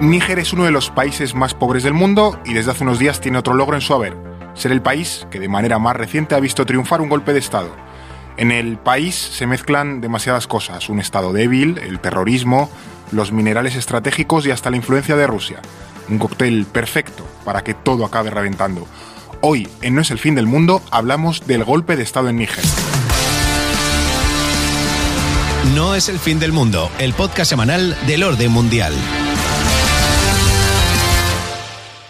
Níger es uno de los países más pobres del mundo y desde hace unos días tiene otro logro en su haber, ser el país que de manera más reciente ha visto triunfar un golpe de Estado. En el país se mezclan demasiadas cosas, un Estado débil, el terrorismo, los minerales estratégicos y hasta la influencia de Rusia. Un cóctel perfecto para que todo acabe reventando. Hoy, en No es el fin del mundo, hablamos del golpe de Estado en Níger. No es el fin del mundo, el podcast semanal del orden mundial.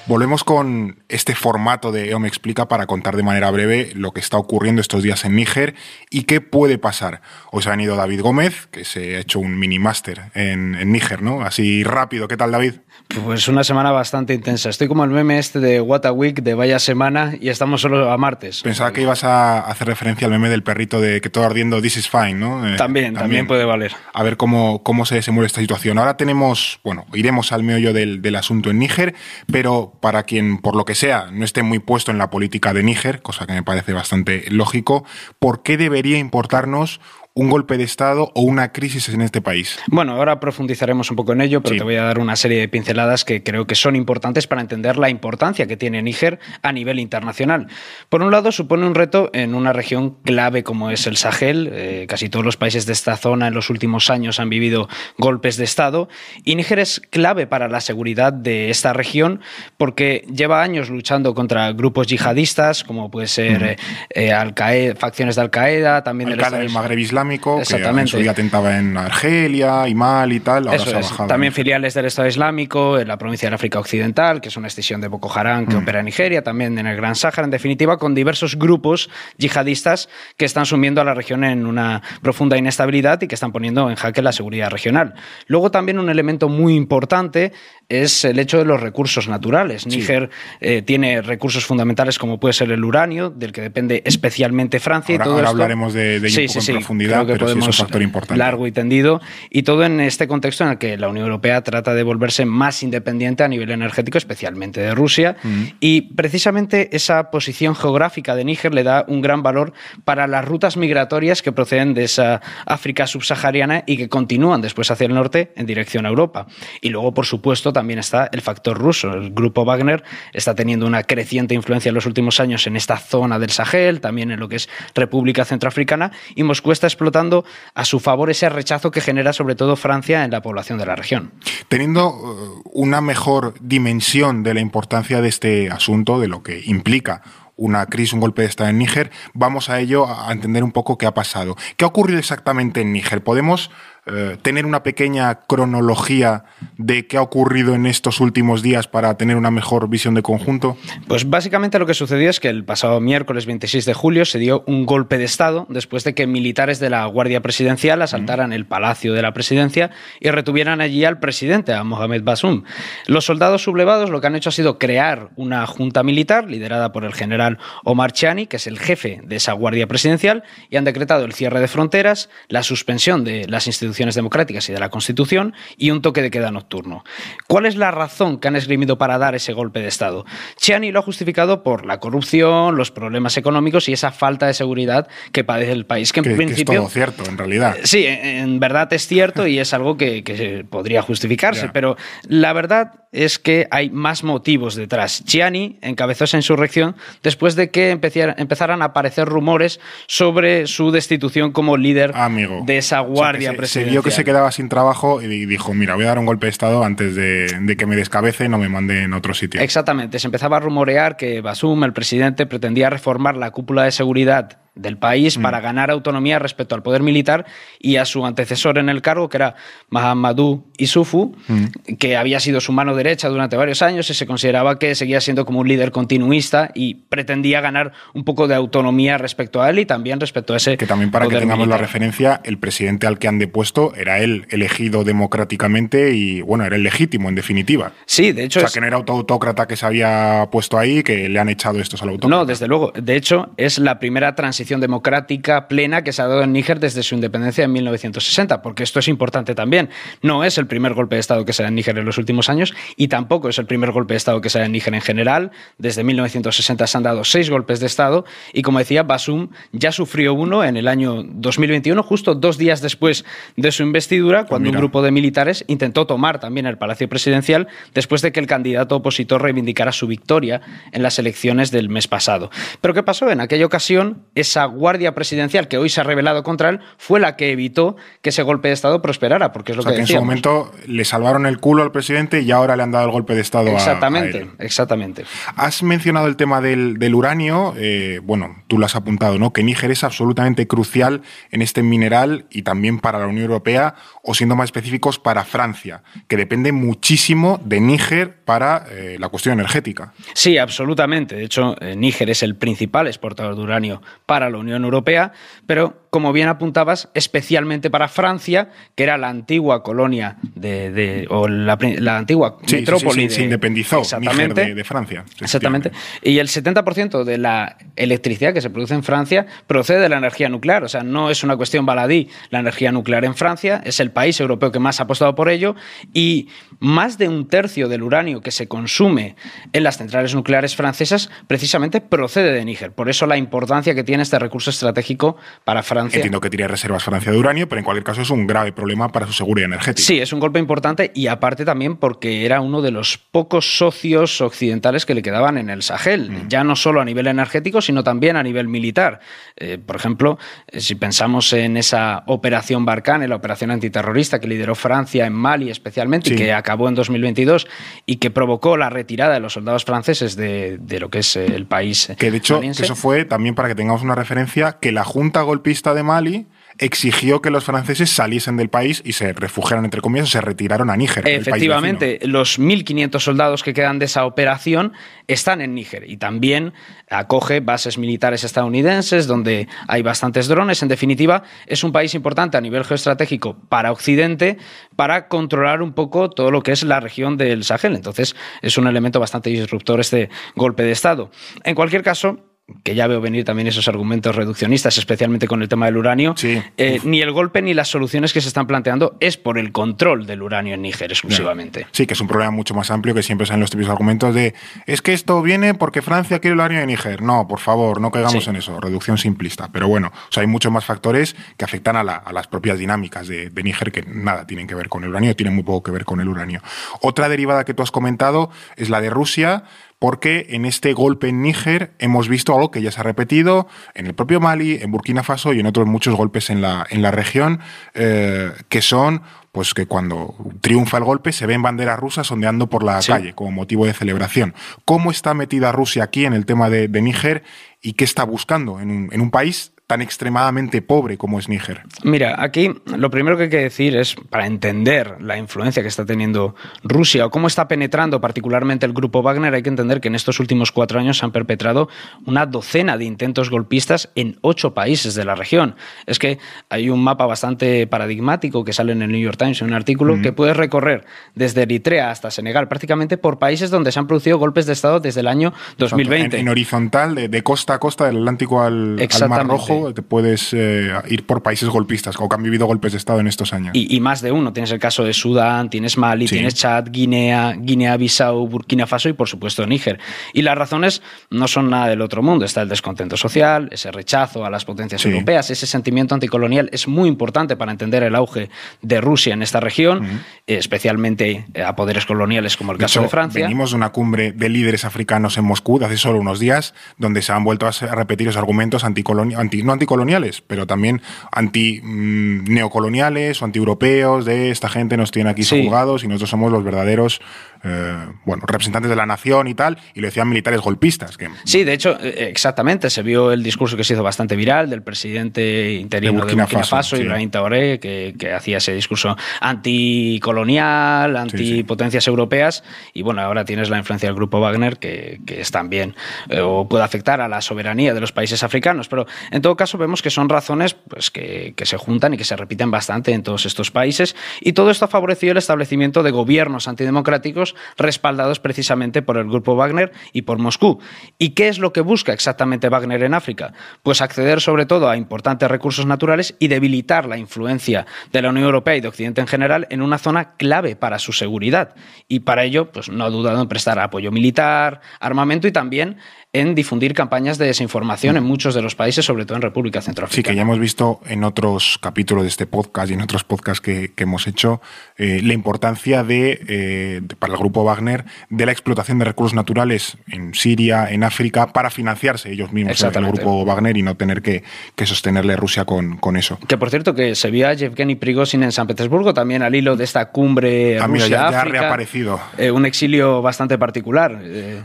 Volvemos con este formato de EO me explica para contar de manera breve lo que está ocurriendo estos días en Níger y qué puede pasar. Hoy se ha venido David Gómez, que se ha hecho un mini máster en, en Níger, ¿no? Así rápido. ¿Qué tal, David? Pues una semana bastante intensa. Estoy como el meme este de What a Week, de vaya semana, y estamos solo a martes. Pensaba que ibas a hacer referencia al meme del perrito de que todo ardiendo, this is fine, ¿no? Eh, también, también, puede valer. A ver cómo, cómo se desenvuelve esta situación. Ahora tenemos, bueno, iremos al meollo del, del asunto en Níger, pero para quien, por lo que sea, no esté muy puesto en la política de Níger, cosa que me parece bastante lógico, ¿por qué debería importarnos un golpe de Estado o una crisis en este país? Bueno, ahora profundizaremos un poco en ello, pero Sí. te voy a dar una serie de pinceladas que creo que son importantes para entender la importancia que tiene Níger a nivel internacional. Por un lado, supone un reto en una región clave como es el Sahel. Eh, casi todos los países de esta zona en los últimos años han vivido golpes de Estado y Níger es clave para la seguridad de esta región porque lleva años luchando contra grupos yihadistas, como puede ser eh, eh, Al-Qaeda- facciones de Al-Qaeda, también del Estado del Magreb Islámico, que en su día en Argelia y Mal y tal, ahora Eso se ha es. bajado. También filiales del Estado Islámico en la provincia del África Occidental, que es una extensión de Boko Haram Mm. que opera en Nigeria, también en el Gran Sáhara, en definitiva, con diversos grupos yihadistas que están sumiendo a la región en una profunda inestabilidad y que están poniendo en jaque la seguridad regional. Luego también un elemento muy importante es el hecho de los recursos naturales. Níger eh, tiene recursos fundamentales como puede ser el uranio, del que depende especialmente Francia Ahora- y todo ahora esto- hablaremos de- de ello poco en profundidad, creo que pero sí es un podemos factor importante. largo y tendido, y todo en este contexto en el que la Unión Europea trata de volverse más independiente a nivel energético, especialmente de Rusia, Mm. y precisamente esa posición geográfica de Níger le da un gran valor para las rutas migratorias que proceden de esa África subsahariana y que continúan después hacia el norte en dirección a Europa. Y luego, por supuesto, también está el factor ruso. El grupo Wagner está teniendo una creciente influencia en los últimos años en esta zona del Sahel, también en lo que es República Centroafricana, y Moscú está explotando a su favor ese rechazo que genera sobre todo Francia en la población de la región. Teniendo eh, una mejor dimensión de la importancia de este asunto, de lo que implica una crisis, un golpe de Estado en Níger, vamos a ello a entender un poco qué ha pasado. ¿Qué ha ocurrido exactamente en Níger? ¿Podemos eh, tener una pequeña cronología de qué ha ocurrido en estos últimos días para tener una mejor visión de conjunto? Pues básicamente lo que sucedió es que el pasado miércoles 26 de julio se dio un golpe de Estado después de que militares de la Guardia Presidencial asaltaran el Palacio de la Presidencia y retuvieran allí al presidente, a Mohamed Bassoum. Los soldados sublevados lo que han hecho ha sido crear una junta militar liderada por el general Omar Chani, que es el jefe de esa Guardia Presidencial, y han decretado el cierre de fronteras, la suspensión de las instituciones democráticas y de la Constitución y un toque de queda nocturno. ¿Cuál es la razón que han esgrimido para dar ese golpe de Estado? Chiani lo ha justificado por la corrupción, los problemas económicos y esa falta de seguridad que padece el país, que en Que, que es principio... todo cierto, en realidad. Sí, en verdad es cierto y es algo que, que podría justificarse, pero la verdad es que hay más motivos detrás. Chiani encabezó esa insurrección después de que empezara- empezaran a aparecer rumores sobre su destitución como líder Amigo. de esa O sea, guardia se- se, vio que se quedaba sin trabajo y dijo, mira, voy a dar un golpe de Estado antes de, de que me descabece y no me manden a otro sitio. Exactamente, se empezaba a rumorear que Basum, el presidente, pretendía reformar la cúpula de seguridad del país Mm. para ganar autonomía respecto al poder militar y a su antecesor en el cargo, que era Mahamadou Isufu, Mm. que había sido su mano derecha durante varios años y se consideraba que seguía siendo como un líder continuista y pretendía ganar un poco de autonomía respecto a él y también respecto a ese Que también para que tengamos la referencia, el presidente al que han depuesto era él elegido democráticamente y, bueno, era el legítimo en definitiva. Sí, de hecho O sea, es- que no era autócrata que se había puesto ahí, que le han echado estos al autócrata. No, desde luego. De hecho, es la primera transición transición democrática plena que se ha dado en Níger desde su independencia en 1960, porque esto es importante también. No es el primer golpe de Estado que se da en Níger en los últimos años y tampoco es el primer golpe de Estado que se da en Níger en general. Desde 1960 se han dado seis golpes de Estado y, como decía, Basum ya sufrió uno en el año 2021, justo dos días después de su investidura, cuando un grupo de militares intentó tomar también el Palacio Presidencial después de que el candidato opositor reivindicara su victoria en las elecciones del mes pasado. Pero ¿qué pasó? En aquella ocasión, esa guardia presidencial que hoy se ha revelado contra él fue la que evitó que ese golpe de Estado prosperara, porque es lo que, en su momento le salvaron el culo al presidente y ahora le han dado el golpe de Estado exactamente, a, él. Exactamente. Has mencionado el tema del, uranio, eh, bueno, tú lo has apuntado, ¿no? Que Níger es absolutamente crucial en este mineral y también para la Unión Europea, o siendo más específicos, para Francia, que depende muchísimo de Níger para eh, la cuestión energética. Sí, absolutamente. De hecho, eh, Níger es el principal exportador de uranio para la Unión Europea, pero como bien apuntabas, especialmente para Francia, que era la antigua colonia de, o la, antigua metrópoli. se independizó exactamente, de, Francia. Exactamente. Y el 70% de la electricidad que se produce en Francia procede de la energía nuclear. O sea, no es una cuestión baladí la energía nuclear en Francia, es el país europeo que más ha apostado por ello y más de un tercio del uranio que se consume en las centrales nucleares francesas precisamente procede de Níger. Por eso la importancia que tiene este recurso estratégico para Francia Entiendo que tiene reservas Francia de uranio, pero en cualquier caso es un grave problema para su seguridad energética. Sí, es un golpe importante y aparte también porque era uno de los pocos socios occidentales que le quedaban en el Sahel, mm. ya no solo a nivel energético, sino también a nivel militar. Eh, por ejemplo, eh, si pensamos en esa operación Barkhane, la operación antiterrorista que lideró Francia en Mali especialmente y que acabó en 2022 y que provocó la retirada de los soldados franceses de, lo que es el país. Que de hecho, eso fue también para que tengamos una referencia, que la Junta Golpista de Mali exigió que los franceses saliesen del país y se refugiaran, entre comillas, se retiraron a Níger. Efectivamente, los 1.500 soldados que quedan de esa operación están en Níger y también acoge bases militares estadounidenses donde hay bastantes drones. En definitiva, es un país importante a nivel geoestratégico para Occidente para controlar un poco todo lo que es la región del Sahel. Entonces, es un elemento bastante disruptor este golpe de Estado. En cualquier caso, que ya veo venir también esos argumentos reduccionistas, especialmente con el tema del uranio, eh, ni el golpe ni las soluciones que se están planteando es por el control del uranio en Níger exclusivamente. Sí, que es un problema mucho más amplio que siempre salen los típicos argumentos de es que esto viene porque Francia quiere el uranio en Níger. No, por favor, no caigamos en eso, reducción simplista. Pero bueno, hay muchos más factores que afectan a, las propias dinámicas de, de Níger que nada tienen que ver con el uranio, tienen muy poco que ver con el uranio. Otra derivada que tú has comentado es la de Rusia porque en este golpe en Níger hemos visto algo que ya se ha repetido en el propio Mali, en Burkina Faso y en otros muchos golpes en la, en la región, eh, que son pues que cuando triunfa el golpe se ven banderas rusas ondeando por la calle como motivo de celebración. ¿Cómo está metida Rusia aquí en el tema de, Níger y qué está buscando en un, en un país tan extremadamente pobre como es Níger? Mira, aquí lo primero que hay que decir es, para entender la influencia que está teniendo Rusia o cómo está penetrando particularmente el grupo Wagner, hay que entender que en estos últimos cuatro años se han perpetrado una docena de intentos golpistas en ocho países de la región. Es que hay un mapa bastante paradigmático que sale en el New York Times, en un artículo, que puedes recorrer desde Eritrea hasta Senegal, prácticamente por países donde se han producido golpes de Estado desde el año 2020. En, horizontal, de, costa a costa, del Atlántico al, al Mar Rojo te puedes eh, ir por países golpistas o que han vivido golpes de Estado en estos años. Y, más de uno. Tienes el caso de Sudán, tienes Mali, tienes Chad, Guinea, Guinea-Bissau, Burkina Faso y por supuesto Níger. Y las razones no son nada del otro mundo. Está el descontento social, ese rechazo a las potencias europeas, ese sentimiento anticolonial es muy importante para entender el auge de Rusia en esta región, especialmente a poderes coloniales como el caso de Francia. Venimos de una cumbre de líderes africanos en Moscú de hace solo unos días, donde se han vuelto a repetir los argumentos anticoloniales, anti, no anticoloniales, pero también anti-neocoloniales mm, o anti-europeos, de esta gente nos tiene aquí sí. y nosotros somos los verdaderos eh, bueno, representantes de la nación y tal, y lo decían militares golpistas. Que... Sí, de hecho, eh, exactamente, se vio el discurso que se hizo bastante viral del presidente interino de Burkina, Faso, Ibrahim Traoré, que, hacía ese discurso anticolonial, antipotencias europeas, y bueno, ahora tienes la influencia del grupo Wagner, que, es también, eh, o puede afectar a la soberanía de los países africanos, pero en todo caso vemos que son razones pues, que, que se juntan y que se repiten bastante en todos estos países, y todo esto ha favorecido el establecimiento de gobiernos antidemocráticos respaldados precisamente por el grupo Wagner y por Moscú. ¿Y qué es lo que busca exactamente Wagner en África? Pues acceder sobre todo a importantes recursos naturales y debilitar la influencia de la Unión Europea y de Occidente en general en una zona clave para su seguridad. Y para ello, pues no ha dudado en prestar apoyo militar, armamento y también en difundir campañas de desinformación en muchos de los países, sobre todo en República Centroafricana. Sí, que ya hemos visto en otros capítulos de este podcast y en otros podcasts que, hemos hecho eh, la importancia eh, de, para el grupo Wagner, de la explotación de recursos naturales en Siria, en África, para financiarse ellos mismos, el grupo Wagner, y no tener que, sostenerle Rusia con, con, eso. Que por cierto, que se vio a Yevgeny Prigozhin en San Petersburgo, también al hilo de esta cumbre ah. Ya, ha reaparecido. Eh, un exilio bastante particular.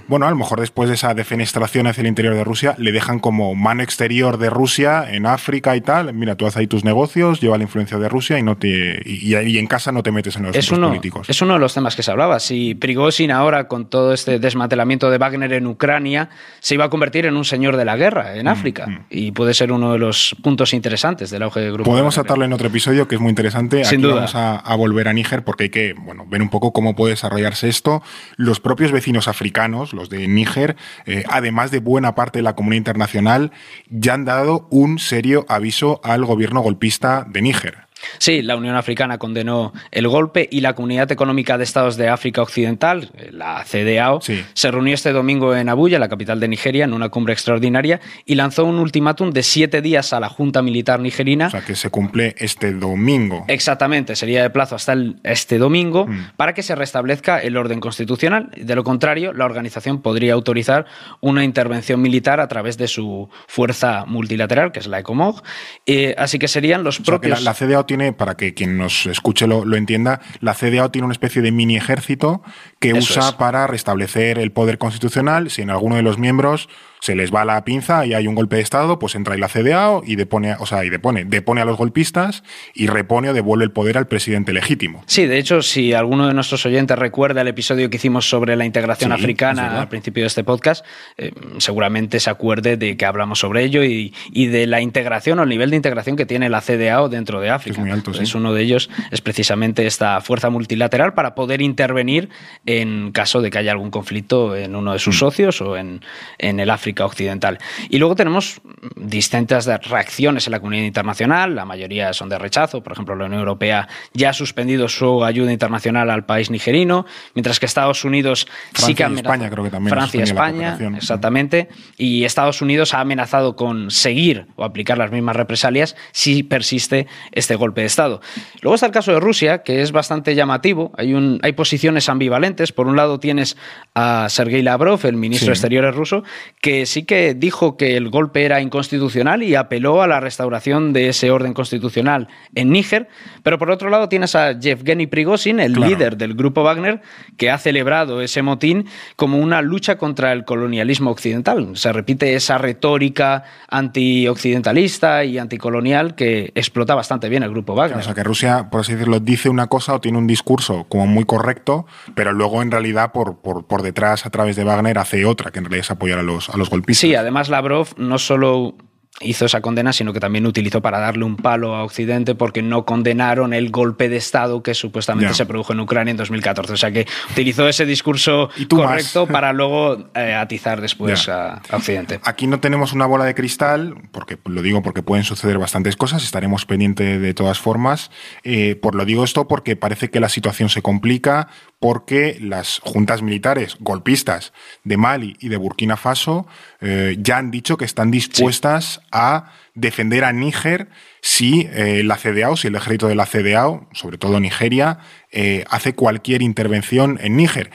Bueno, a lo mejor después de esa defensa hacia el interior de Rusia, le dejan como mano exterior de Rusia en África y tal. Mira, tú haces ahí tus negocios, lleva la influencia de Rusia y no te y, en casa no te metes en los es políticos. Es uno de los temas que se hablaba. Si Prigozhin ahora, con todo este desmantelamiento de Wagner en Ucrania, se iba a convertir en un señor de la guerra en mm, África. Mm. Y puede ser uno de los puntos interesantes del auge del grupo. Podemos tratarlo en otro episodio que es muy interesante. Sin duda. vamos a, volver a Níger porque hay que bueno, ver un poco cómo puede desarrollarse esto. Los propios vecinos africanos, los de Níger, eh, además de buena parte de la comunidad internacional ya han dado un serio aviso al gobierno golpista de Níger. Sí, la Unión Africana condenó el golpe y la Comunidad Económica de Estados de África Occidental, la CDAO, se reunió este domingo en Abuya, la capital de Nigeria, en una cumbre extraordinaria y lanzó un ultimátum de siete días a la Junta Militar nigerina. O sea, que se cumple este domingo. Exactamente, sería de plazo hasta este domingo mm. para que se restablezca el orden constitucional. De lo contrario, la organización podría autorizar una intervención militar a través de su fuerza multilateral, que es la ECOMOG. Eh, así que serían los propios. la, CDAO tiene, para que quien nos escuche lo, entienda, la CDAO tiene una especie de mini ejército que usa para restablecer el poder constitucional. Si en alguno de los miembros se les va la pinza y hay un golpe de Estado, pues entra ahí la CDAO y depone, o sea, y depone, depone a los golpistas y repone o devuelve el poder al presidente legítimo. Sí, de hecho, si alguno de nuestros oyentes recuerda el episodio que hicimos sobre la integración africana al principio de este podcast, eh, seguramente se acuerde de que hablamos sobre ello y, de la integración o el nivel de integración que tiene la CDAO dentro de África. Es muy alto, sí. uno de ellos es precisamente esta fuerza multilateral para poder intervenir en caso de que haya algún conflicto en uno de sus mm. socios o en, en el África Occidental. Y luego tenemos distintas reacciones en la comunidad internacional, la mayoría son de rechazo, por ejemplo, la Unión Europea ya ha suspendido su ayuda internacional al país nigerino, mientras que Estados Unidos Francia sí que ha amenazado. España creo que también. Francia, España, exactamente. Y Estados Unidos ha amenazado con seguir o aplicar las mismas represalias si persiste este golpe de Estado. Luego está el caso de Rusia, que es bastante llamativo. Hay, un, hay posiciones ambivalentes. Por un lado tienes a Sergei Lavrov, el ministro de Exteriores ruso, que sí que dijo que el golpe era inconstitucional y apeló a la restauración de ese orden constitucional en Níger, pero por otro lado tienes a Yevgeny Prigozhin, el líder del grupo Wagner, que ha celebrado ese motín como una lucha contra el colonialismo occidental. Se repite esa retórica antioccidentalista y anticolonial que explota bastante bien el grupo Wagner. o sea, que Rusia, por así decirlo, dice una cosa o tiene un discurso como muy correcto, pero luego en realidad por, por, detrás, a través de Wagner, hace otra, que en realidad es apoyar a los, a los Sí, además Lavrov no solo hizo esa condena, sino que también utilizó para darle un palo a Occidente porque no condenaron el golpe de Estado que supuestamente se produjo en Ucrania en 2014. O sea que utilizó ese discurso correcto para luego eh, atizar después a, Occidente. Aquí no tenemos una bola de cristal, porque lo digo porque pueden suceder bastantes cosas, estaremos pendientes de todas formas. Eh, por lo digo esto porque parece que la situación se complica, porque las juntas militares golpistas de Mali y de Burkina Faso eh, ya han dicho que están dispuestas a defender a Níger si eh, la CDAO, si el ejército de la CDAO, sobre todo Nigeria, eh, hace cualquier intervención en Níger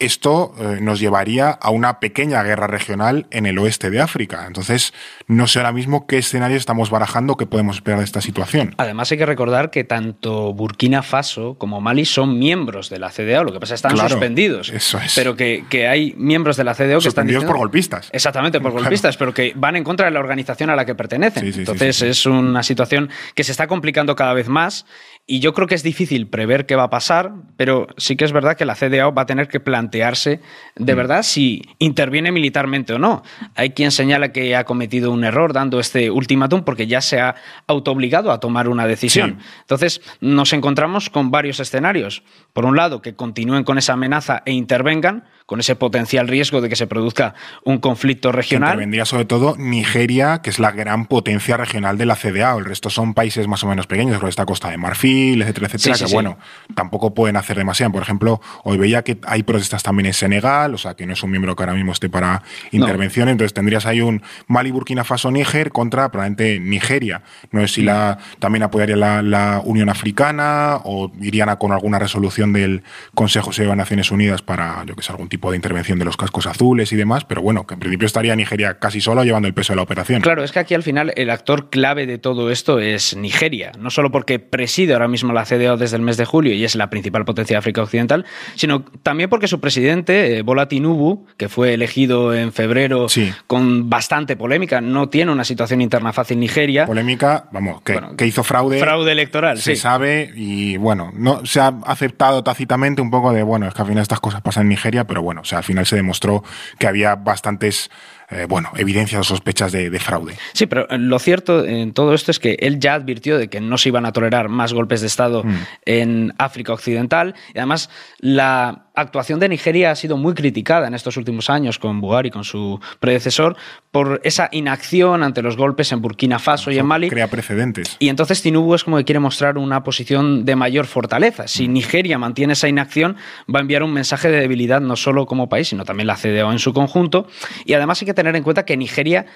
esto eh, nos llevaría a una pequeña guerra regional en el oeste de África. Entonces, no sé ahora mismo qué escenario estamos barajando que podemos esperar de esta situación. Además, hay que recordar que tanto Burkina Faso como Mali son miembros de la CDAO. Lo que pasa es que están suspendidos. Eso es. Pero que, hay miembros de la CDAO que están. Suspendidos por golpistas. Exactamente, por golpistas, pero que van en contra de la organización a la que pertenecen. Entonces, es una situación que se está complicando cada vez más. Y yo creo que es difícil prever qué va a pasar, pero sí que es verdad que la CDAO va a tener que plantear plantearse de verdad si interviene militarmente o no. Hay quien señala que ha cometido un error dando este ultimátum porque ya se ha autoobligado a tomar una decisión. Entonces, nos encontramos con varios escenarios. Por un lado, que continúen con esa amenaza e intervengan, con ese potencial riesgo de que se produzca un conflicto regional. Vendría sobre todo Nigeria, que es la gran potencia regional de la CDA. El resto son países más o menos pequeños, como esta Costa de Marfil, etcétera, etcétera, que bueno, tampoco pueden hacer demasiado. Por ejemplo, hoy veía que hay protestas también en Senegal, o sea, que no es un miembro que ahora mismo esté para intervención. Entonces tendrías ahí un Mali, Burkina Faso, Níger contra probablemente Nigeria. No sé si la, también apoyaría la, Unión Africana o irían a con alguna resolución del Consejo de Naciones Unidas para, yo que sé, algún tipo de intervención de los cascos azules y demás, pero bueno, que en principio estaría Nigeria casi solo llevando el peso de la operación. Claro, es que aquí al final el actor clave de todo esto es Nigeria, no solo porque preside ahora mismo la CDO desde el mes de julio y es la principal potencia de África Occidental, sino también porque su presidente, eh, Bola Tinubu, que fue elegido en febrero con bastante polémica, no tiene una situación interna fácil Nigeria. Polémica, vamos, que, hizo fraude. Fraude electoral, se sabe y bueno, no se ha aceptado tácitamente un poco de, bueno, es que al final estas cosas pasan en Nigeria, pero bueno, bueno, o sea, al final se demostró que había bastantes eh, bueno, evidencias o sospechas de, fraude. Sí, pero lo cierto en todo esto es que él ya advirtió de que no se iban a tolerar más golpes de Estado mm. en África Occidental y además la actuación de Nigeria ha sido muy criticada en estos últimos años con Buhari, con su predecesor, por esa inacción ante los golpes en Burkina Faso y en Mali. Crea precedentes. Y entonces Tinubu es como que quiere mostrar una posición de mayor fortaleza. Si mm. Nigeria mantiene esa inacción, va a enviar un mensaje de debilidad no solo como país, sino también la CDO en su conjunto. Y además hay que tener en cuenta que Nigeria,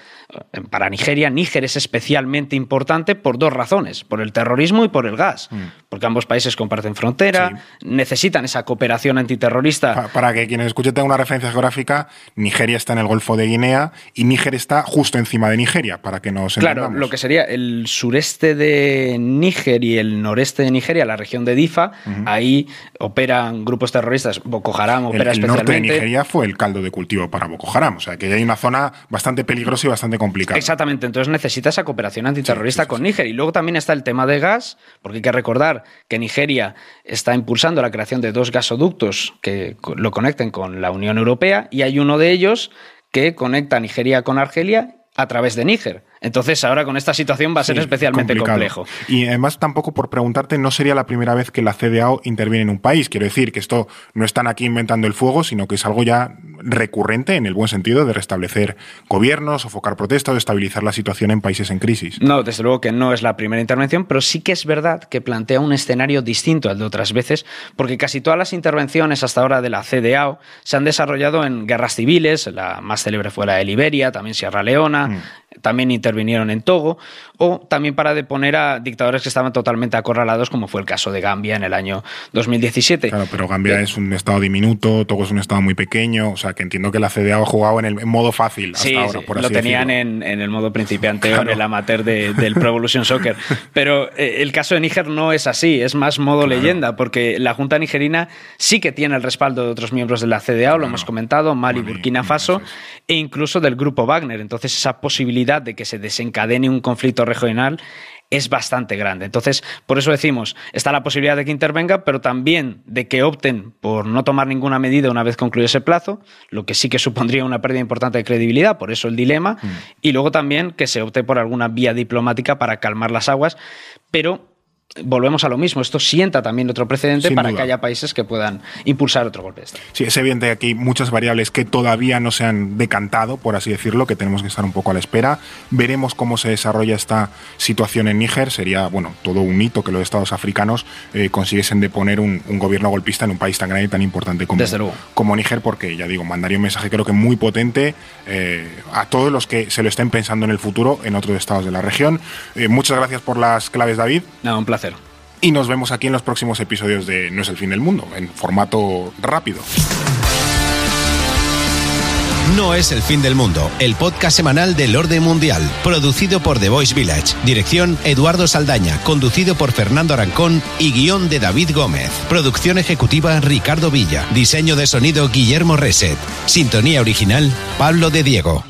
para Nigeria, Níger es especialmente importante por dos razones, por el terrorismo y por el gas, mm. porque ambos países comparten frontera, necesitan esa cooperación antiterrorista. Para, que quienes escuchen tengan una referencia geográfica, Nigeria está en el Golfo de Guinea y Níger está justo encima de Nigeria, para que nos Claro, lo que sería el sureste de Níger y el noreste de Nigeria, la región de Difa, ahí operan grupos terroristas, Boko Haram opera el, especialmente. El norte de Nigeria fue el caldo de cultivo para Boko Haram, o sea que hay una zona bastante peligrosa y bastante complicada. Exactamente, entonces necesita esa cooperación antiterrorista con Níger. Y luego también está el tema de gas, porque hay que recordar que Nigeria está impulsando la creación de dos gasoductos que lo conecten con la Unión Europea y hay uno de ellos que conecta Nigeria con Argelia a través de Níger. Entonces, ahora con esta situación va a ser especialmente complejo. Y además, tampoco por preguntarte, no sería la primera vez que la CDAO interviene en un país. Quiero decir que esto no están aquí inventando el fuego, sino que es algo ya recurrente en el buen sentido de restablecer gobiernos, sofocar protestas estabilizar la situación en países en crisis. No, desde luego que no es la primera intervención, pero sí que es verdad que plantea un escenario distinto al de otras veces, porque casi todas las intervenciones hasta ahora de la CDAO se han desarrollado en guerras civiles, la más célebre fue la de Liberia, también Sierra Leona, mm también intervinieron en Togo, o también para deponer a dictadores que estaban totalmente acorralados, como fue el caso de Gambia en el año 2017. Claro, pero Gambia eh, es un estado diminuto, Togo es un estado muy pequeño, o sea que entiendo que la CDA ha jugado en el modo fácil hasta sí, ahora, por lo tenían en, el modo principiante o en el amateur del Pro Evolution Soccer. Pero eh, el caso de Níger no es así, es más modo leyenda, porque la Junta nigerina sí que tiene el respaldo de otros miembros de la CDA, lo hemos comentado, Mali, Burkina Faso, e incluso del grupo Wagner. Entonces esa posibilidad de que se desencadene un conflicto regional es bastante grande. Entonces, por eso decimos, está la posibilidad de que intervenga, pero también de que opten por no tomar ninguna medida una vez concluido ese plazo, lo que sí que supondría una pérdida importante de credibilidad, por eso el dilema, mm. y luego también que se opte por alguna vía diplomática para calmar las aguas, pero volvemos a lo mismo. Esto sienta también otro precedente para que haya países que puedan impulsar otro golpe de Estado. Sí, es evidente que aquí hay muchas variables que todavía no se han decantado, por así decirlo, que tenemos que estar un poco a la espera. Veremos cómo se desarrolla esta situación en Níger. Sería, bueno, todo un hito que los estados africanos eh, consiguiesen de poner un, gobierno golpista en un país tan grande y tan importante como, como Níger, porque, ya digo, mandaría un mensaje creo que muy potente eh, a todos los que se lo estén pensando en el futuro en otros estados de la región. Eh, muchas gracias por las claves, David. No, un placer. Y nos vemos aquí en los próximos episodios de No es el fin del mundo, en formato rápido. No es el fin del mundo, el podcast semanal del orden mundial, producido por The Voice Village, dirección Eduardo Saldaña, conducido por Fernando Arancón y guion de David Gómez, producción ejecutiva Ricardo Villa, diseño de sonido Guillermo Reset, sintonía original Pablo de Diego.